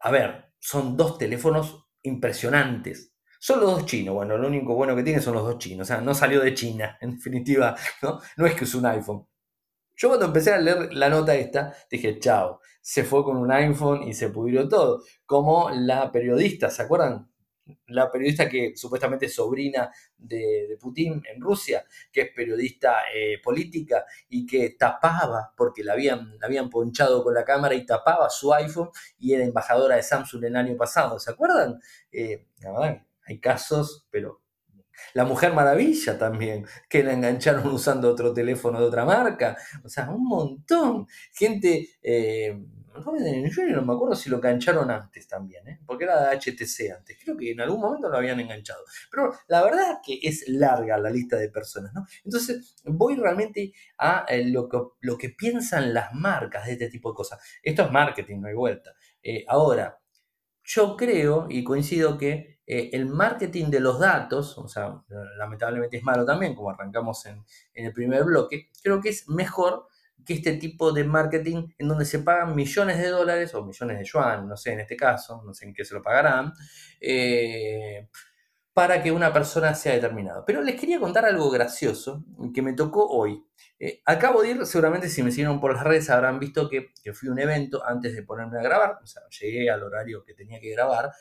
A ver, son dos teléfonos impresionantes. Son los dos chinos. Bueno, lo único bueno que tiene son los dos chinos. O sea, no salió de China, en definitiva. No, no es que es un iPhone. Yo cuando empecé a leer la nota esta, dije, chao, se fue con un iPhone y se pudrió todo. Como la periodista, ¿se acuerdan? La periodista que supuestamente es sobrina de, Putin en Rusia, que es periodista eh, política y que tapaba, porque la habían, habían ponchado con la cámara y tapaba su iPhone y era embajadora de Samsung el año pasado, ¿se acuerdan? Eh, hay casos, pero la Mujer Maravilla también, que la engancharon usando otro teléfono de otra marca. O sea, un montón. Gente, eh, no me acuerdo si lo engancharon antes también, ¿eh? porque era de HTC antes. Creo que en algún momento lo habían enganchado. Pero la verdad es que es larga la lista de personas, ¿no? Entonces voy realmente a eh, lo, que, lo que piensan las marcas de este tipo de cosas. Esto es marketing, no hay vuelta. Eh, ahora, yo creo y coincido que el marketing de los datos, o sea, lamentablemente es malo también, como arrancamos en, en el primer bloque, creo que es mejor que este tipo de marketing en donde se pagan millones de dólares o millones de yuan, no sé en este caso, no sé en qué se lo pagarán, eh, para que una persona sea determinada. Pero les quería contar algo gracioso que me tocó hoy. Eh, acabo de ir, seguramente si me siguieron por las redes habrán visto que, que fui a un evento antes de ponerme a grabar, o sea, llegué al horario que tenía que grabar.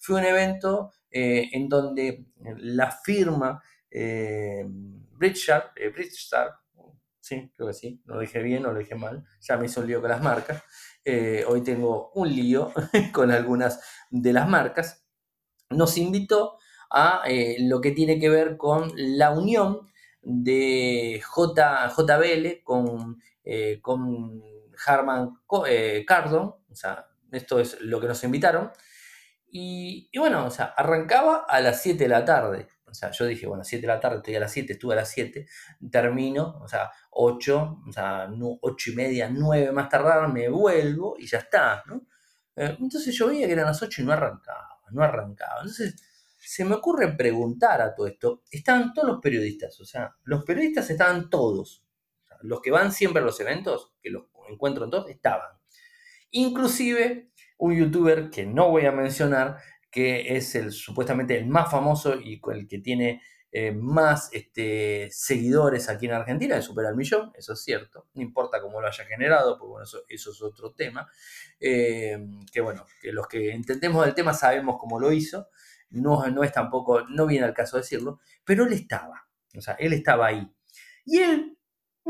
Fue un evento eh, en donde la firma eh, eh, sí, creo que sí, no lo dije bien, no lo dije mal, ya me hizo un lío con las marcas. hoy tengo un lío con algunas de las marcas. Nos invitó a lo que tiene que ver con la unión de J, JBL con, con Harman Kardon, o sea, esto es lo que nos invitaron. Y, bueno, o sea, arrancaba a las 7 de la tarde. O sea, yo dije, bueno, 7 de la tarde, estoy a las 7, estuve a las 7, termino, o sea, 8, o sea, 8 y media, 9 más tardar, me vuelvo y ya está, ¿no? Eh, entonces yo veía que eran las 8 y no arrancaba, no arrancaba. Entonces se me ocurre preguntar a todo esto, estaban todos los periodistas, o sea, los periodistas estaban todos, los que van siempre a los eventos, que los encuentro en todos, estaban. Inclusive un youtuber que no voy a mencionar, que es el supuestamente el más famoso y el que tiene eh, más este, seguidores aquí en Argentina, de supera el millón, eso es cierto, no importa cómo lo haya generado, porque bueno, eso, es otro tema, eh, que bueno, que los que entendemos del tema sabemos cómo lo hizo, no, no es tampoco, no viene al caso decirlo, pero él estaba, o sea, él estaba ahí. Y él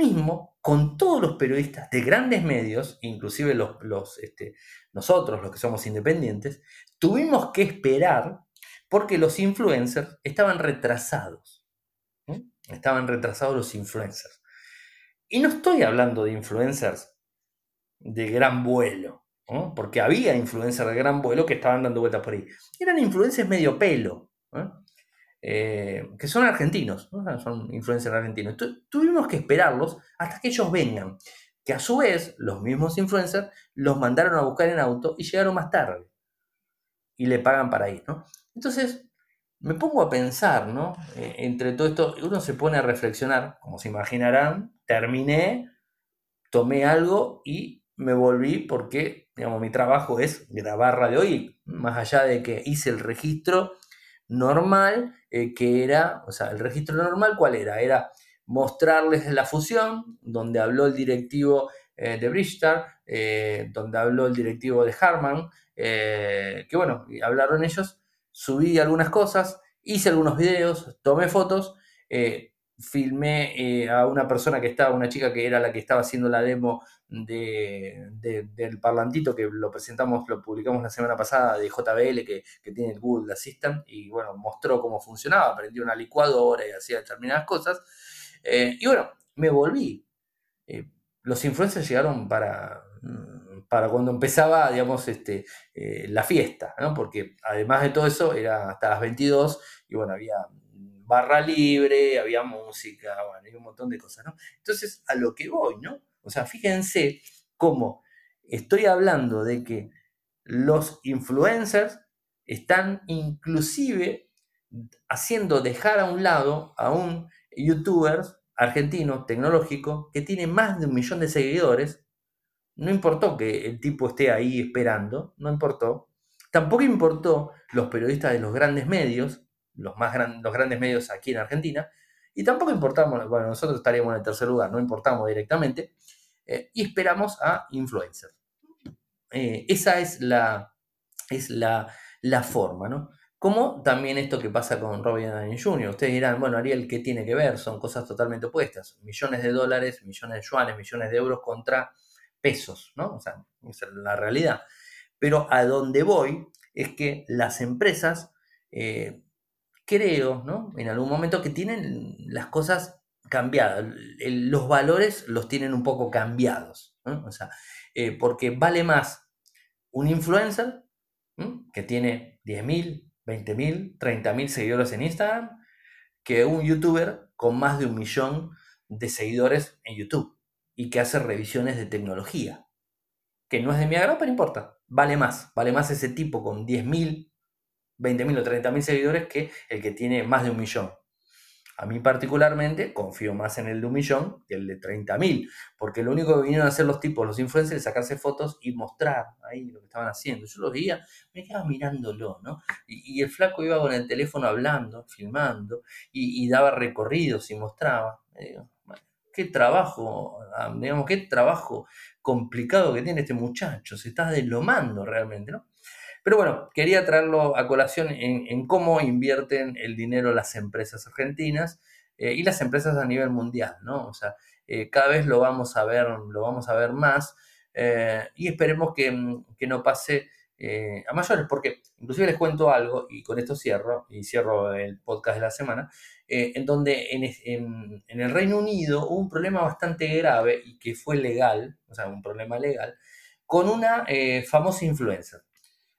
mismo, con todos los periodistas de grandes medios, inclusive los, este, nosotros, los que somos independientes, tuvimos que esperar porque los influencers estaban retrasados. Estaban retrasados los influencers. Y no estoy hablando de influencers de gran vuelo, porque había influencers de gran vuelo que estaban dando vueltas por ahí. Eran influencers medio pelo. Eh, que son argentinos, son influencers argentinos. tuvimos que esperarlos hasta que ellos vengan, que a su vez los mismos influencers los mandaron a buscar en auto y llegaron más tarde y le pagan para ir, ¿no? Entonces, me pongo a pensar, ¿no? Eh, entre todo esto, uno se pone a reflexionar, como se imaginarán, terminé, tomé algo y me volví porque, digamos, mi trabajo es grabar radio y más allá de que hice el registro normal, eh, que era, o sea, el registro normal, ¿cuál era? Era mostrarles la fusión, donde habló el directivo eh, de Bridgestar, eh, donde habló el directivo de Harman, que bueno, hablaron ellos, subí algunas cosas, hice algunos videos, tomé fotos, filmé a una persona que estaba, una chica que era la que estaba haciendo la demo del parlantito que lo presentamos, lo publicamos la semana pasada de JBL que, tiene el Google Assistant y bueno, mostró cómo funcionaba, aprendió una licuadora y hacía determinadas cosas. Eh, y bueno, me volví. Eh, los influencers llegaron para, mm, para cuando empezaba, digamos, este, eh, la fiesta, ¿no? Porque además de todo eso era hasta las 22 y bueno, había barra libre, había música, bueno, y un montón de cosas, ¿no? Entonces, a lo que voy, ¿no? O sea, fíjense cómo estoy hablando de que los influencers están inclusive haciendo dejar a un lado a un youtuber argentino tecnológico que tiene más de un millón de seguidores. No importó que el tipo esté ahí esperando, no importó. Tampoco importó los periodistas de los grandes medios, los, más los grandes medios aquí en Argentina, y tampoco importamos, bueno, nosotros estaríamos en el tercer lugar, no importamos directamente, eh, y esperamos a influencers. Eh, esa es la, es la, forma, ¿no? Como también esto que pasa con Robin Downey Jr. Ustedes dirán, bueno, Ariel, ¿qué tiene que ver? Son cosas totalmente opuestas. Millones de dólares, millones de yuanes, millones de euros contra pesos, ¿no? O sea, esa es la realidad. Pero a donde voy es que las empresas eh, creo, ¿no? En algún momento que tienen las cosas cambiadas, los valores los tienen un poco cambiados, O sea, eh, porque vale más un influencer que tiene 10.000, 20.000, 30.000 seguidores en Instagram que un youtuber con más de un millón de seguidores en YouTube y que hace revisiones de tecnología. Que no es de mi agrado, pero importa. Vale más. Vale más ese tipo con 10.000 20.000 o 30.000 seguidores que el que tiene más de un millón. A mí particularmente confío más en el de un millón que el de 30.000, porque lo único que vinieron a hacer los tipos, los influencers, es sacarse fotos y mostrar ahí lo que estaban haciendo. Yo los veía, me quedaba mirándolo, ¿no? Y, el flaco iba con el teléfono hablando, filmando, y, daba recorridos y mostraba. qué trabajo, ah, digamos, qué trabajo complicado que tiene este muchacho, se está deslomando realmente, ¿no? Pero bueno, quería traerlo a colación en, cómo invierten el dinero las empresas argentinas eh, y las empresas a nivel mundial, ¿no? O sea, eh, cada vez lo vamos a ver, lo vamos a ver más eh, y esperemos que, no pase a mayores, porque inclusive les cuento algo y con esto cierro, y cierro el podcast de la semana, en donde en, en, el Reino Unido hubo un problema bastante grave y que fue legal, o sea, un problema legal, con una famosa influencer.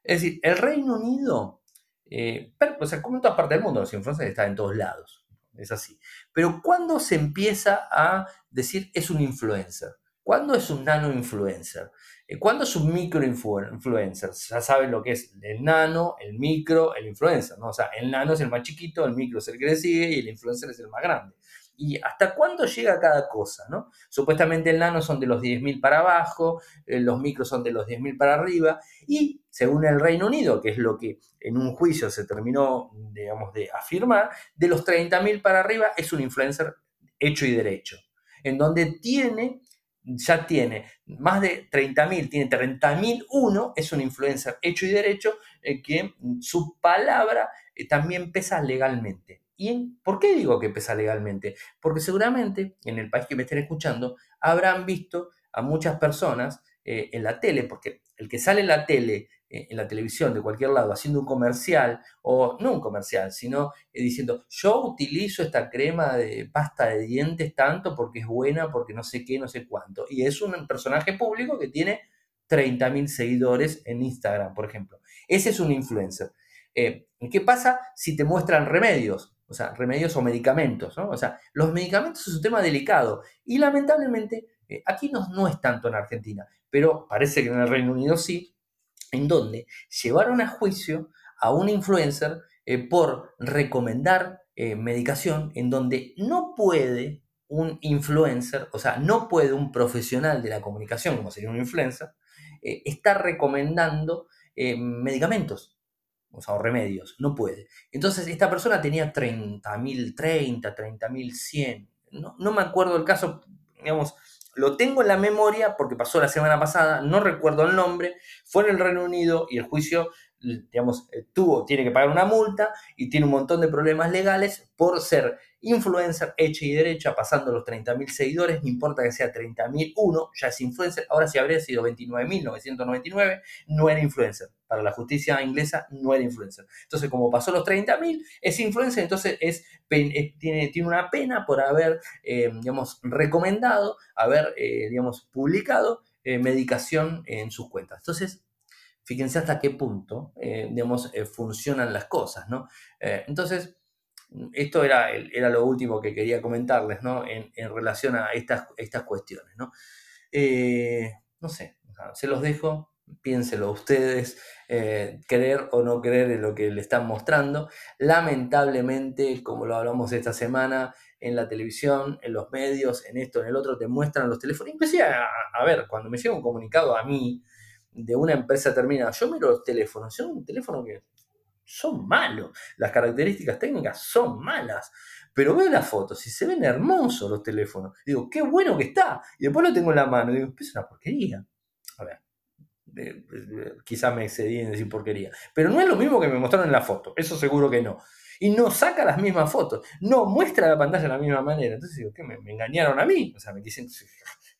Es decir, el Reino Unido, eh, o sea, como en todas partes del mundo, los influencers están en todos lados, es así. Pero ¿cuándo se empieza a decir es un influencer? ¿Cuándo es un nano influencer? Eh, ¿Cuándo es un micro influencer? Ya saben lo que es el nano, el micro, el influencer, ¿no? O sea, el nano es el más chiquito, el micro es el que le sigue y el influencer es el más grande y hasta cuándo llega cada cosa, ¿no? Supuestamente el nano son de los 10.000 para abajo, eh, los micros son de los 10.000 para arriba, y según el Reino Unido, que es lo que en un juicio se terminó, digamos, de afirmar, de los 30.000 para arriba es un influencer hecho y derecho, en donde tiene, ya tiene más de 30.000, tiene 30.001, es un influencer hecho y derecho, eh, que su palabra eh, también pesa legalmente. ¿Y por qué digo que pesa legalmente? Porque seguramente en el país que me estén escuchando habrán visto a muchas personas eh, en la tele, porque el que sale en la tele, eh, en la televisión, de cualquier lado, haciendo un comercial, o no un comercial, sino eh, diciendo, yo utilizo esta crema de pasta de dientes tanto porque es buena, porque no sé qué, no sé cuánto. Y es un personaje público que tiene 30.000 seguidores en Instagram, por ejemplo. Ese es un influencer. ¿Qué pasa si te muestran remedios? O sea, remedios o medicamentos, ¿no? O sea, los medicamentos es un tema delicado y lamentablemente eh, aquí no, no es tanto en Argentina, pero parece que en el Reino Unido sí, en donde llevaron a juicio a un influencer eh, por recomendar eh, medicación en donde no puede un influencer, o sea, no puede un profesional de la comunicación, como sería un influencer, estar recomendando medicamentos o sea, remedios, no puede. Entonces, esta persona tenía 30.000, 30, 30.100, no, no me acuerdo el caso, digamos, lo tengo en la memoria porque pasó la semana pasada, no recuerdo el nombre, fue en el Reino Unido y el juicio digamos, eh, tuvo, tiene que pagar una multa y tiene un montón de problemas legales por ser influencer hecha y derecha, pasando los 30.000 seguidores, no importa que sea 30.001, ya es influencer, ahora si habría sido 29.999, no era influencer. Para la justicia inglesa no era influencer. Entonces, como pasó los 30.000, es influencer, entonces es, tiene, tiene una pena por haber, eh, digamos, recomendado, haber, eh, digamos, publicado medicación en sus cuentas. Entonces, Fíjense hasta qué punto, eh, digamos, eh, funcionan las cosas, ¿no? Eh, entonces, esto era, era lo último que quería comentarles, ¿no? En, relación a estas, estas cuestiones, ¿no? no sé, se los dejo, piénselo ustedes, creer o no creer en lo que le están mostrando. Lamentablemente, como lo hablamos esta semana, en la televisión, en los medios, en esto, en el otro, te muestran los teléfonos. Inclusive, a, ver, cuando me llega un comunicado a mí, de una empresa determinada. Yo miro los teléfonos, son un teléfono que son malos, las características técnicas son malas, pero veo las fotos y se ven hermosos los teléfonos. Digo, qué bueno que está. Y después lo tengo en la mano digo, es una porquería. A ver, eh, eh, quizás me excedí en decir porquería, pero no es lo mismo que me mostraron en la foto, eso seguro que no. Y no saca las mismas fotos, no muestra la pantalla de la misma manera. Entonces digo, ¿qué? ¿Me, engañaron a mí? O sea, me dicen,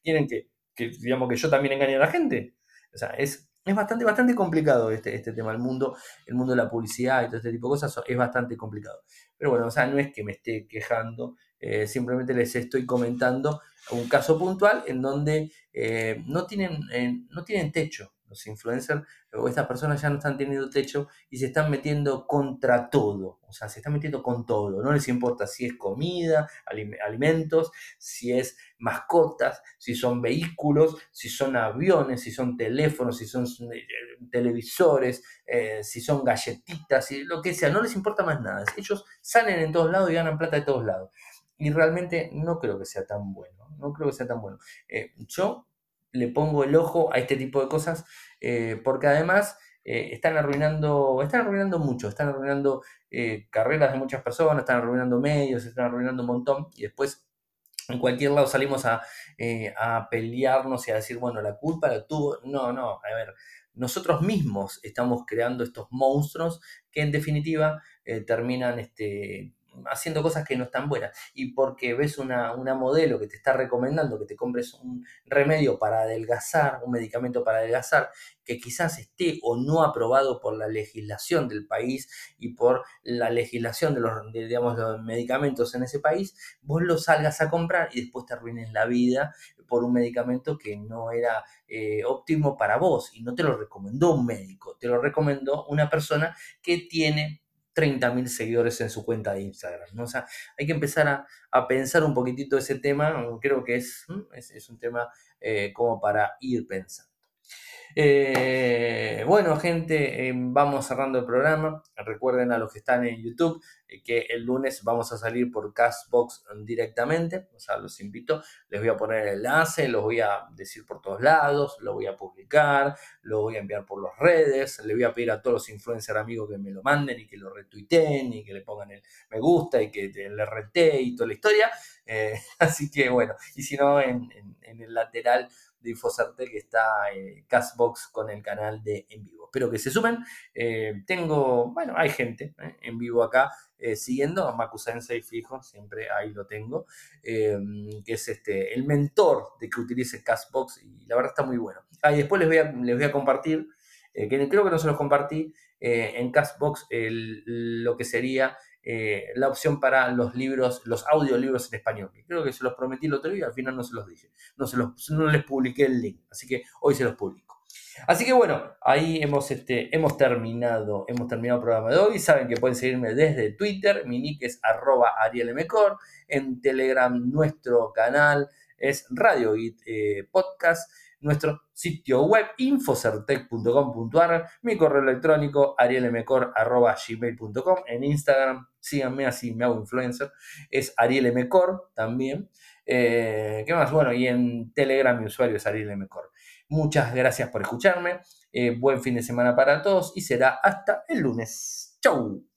¿quieren que, que, digamos, que yo también engañe a la gente? O sea, es, es bastante, bastante complicado este, este tema. El mundo, el mundo de la publicidad y todo este tipo de cosas es bastante complicado. Pero bueno, o sea, no es que me esté quejando, eh, simplemente les estoy comentando un caso puntual en donde eh, no, tienen, eh, no tienen techo los influencers o estas personas ya no están teniendo techo y se están metiendo contra todo, o sea, se están metiendo con todo, no les importa si es comida, alimentos, si es mascotas, si son vehículos, si son aviones, si son teléfonos, si son eh, televisores, eh, si son galletitas, si, lo que sea, no les importa más nada. Ellos salen en todos lados y ganan plata de todos lados. Y realmente no creo que sea tan bueno, no creo que sea tan bueno. Eh, yo le pongo el ojo a este tipo de cosas eh, porque además eh, están arruinando, están arruinando mucho, están arruinando eh, carreras de muchas personas, están arruinando medios, están arruinando un montón y después en cualquier lado salimos a, a, pelearnos y a decir, bueno, la culpa la tuvo. No, no, a ver, nosotros mismos estamos creando estos monstruos que en definitiva terminan este, haciendo cosas que no están buenas. Y porque ves una, una, modelo que te está recomendando que te compres un remedio para adelgazar, un medicamento para adelgazar, que quizás esté o no aprobado por la legislación del país y por la legislación de los, digamos, los medicamentos en ese país, vos lo salgas a comprar y después te arruines la vida por un medicamento que no era eh, óptimo para vos y no te lo recomendó un médico, te lo recomendó una persona que tiene 30.000 seguidores en su cuenta de Instagram. ¿no? O sea, hay que empezar a, pensar un poquitito ese tema, creo que es, es, un tema eh, como para ir pensando. Eh, bueno, gente, eh, vamos cerrando el programa. Recuerden a los que están en YouTube eh, que el lunes vamos a salir por Castbox directamente. O sea, los invito. Les voy a poner el enlace, los voy a decir por todos lados, lo voy a publicar, lo voy a enviar por las redes. Le voy a pedir a todos los influencers amigos que me lo manden y que lo retuiteen y que le pongan el me gusta y que le rete y toda la historia. así que bueno, y si no, en el lateral de Infocerte que está eh, Castbox con el canal de en vivo. Espero que se sumen. Eh, tengo, bueno, hay gente eh, en vivo acá eh, siguiendo a Maku Sensei fijo, siempre ahí lo tengo, que es este, el mentor de que utilice Castbox y la verdad está muy bueno. Ah, y después les voy a, les voy a compartir, que creo que no se los compartí, en Castbox lo que sería eh, la opción para los libros, los audiolibros en español. Creo que se los prometí el otro día y al final no se los dije. No, se los, no les publiqué el link, así que hoy se los publico. Así que bueno, ahí hemos, este, hemos, terminado, hemos terminado el programa de hoy. Saben que pueden seguirme desde Twitter, mi nick es arroba arielmcor. En Telegram nuestro canal es Radio eh, Podcast nuestro sitio web infocertec.com.ar, mi correo electrónico arielmcor.gmail.com, en Instagram, síganme así, me hago influencer, es arielmcor también. Eh, ¿Qué más? Bueno, y en Telegram mi usuario es arielmcor. Muchas gracias por escucharme, eh, buen fin de semana para todos y será hasta el lunes. ¡Chau!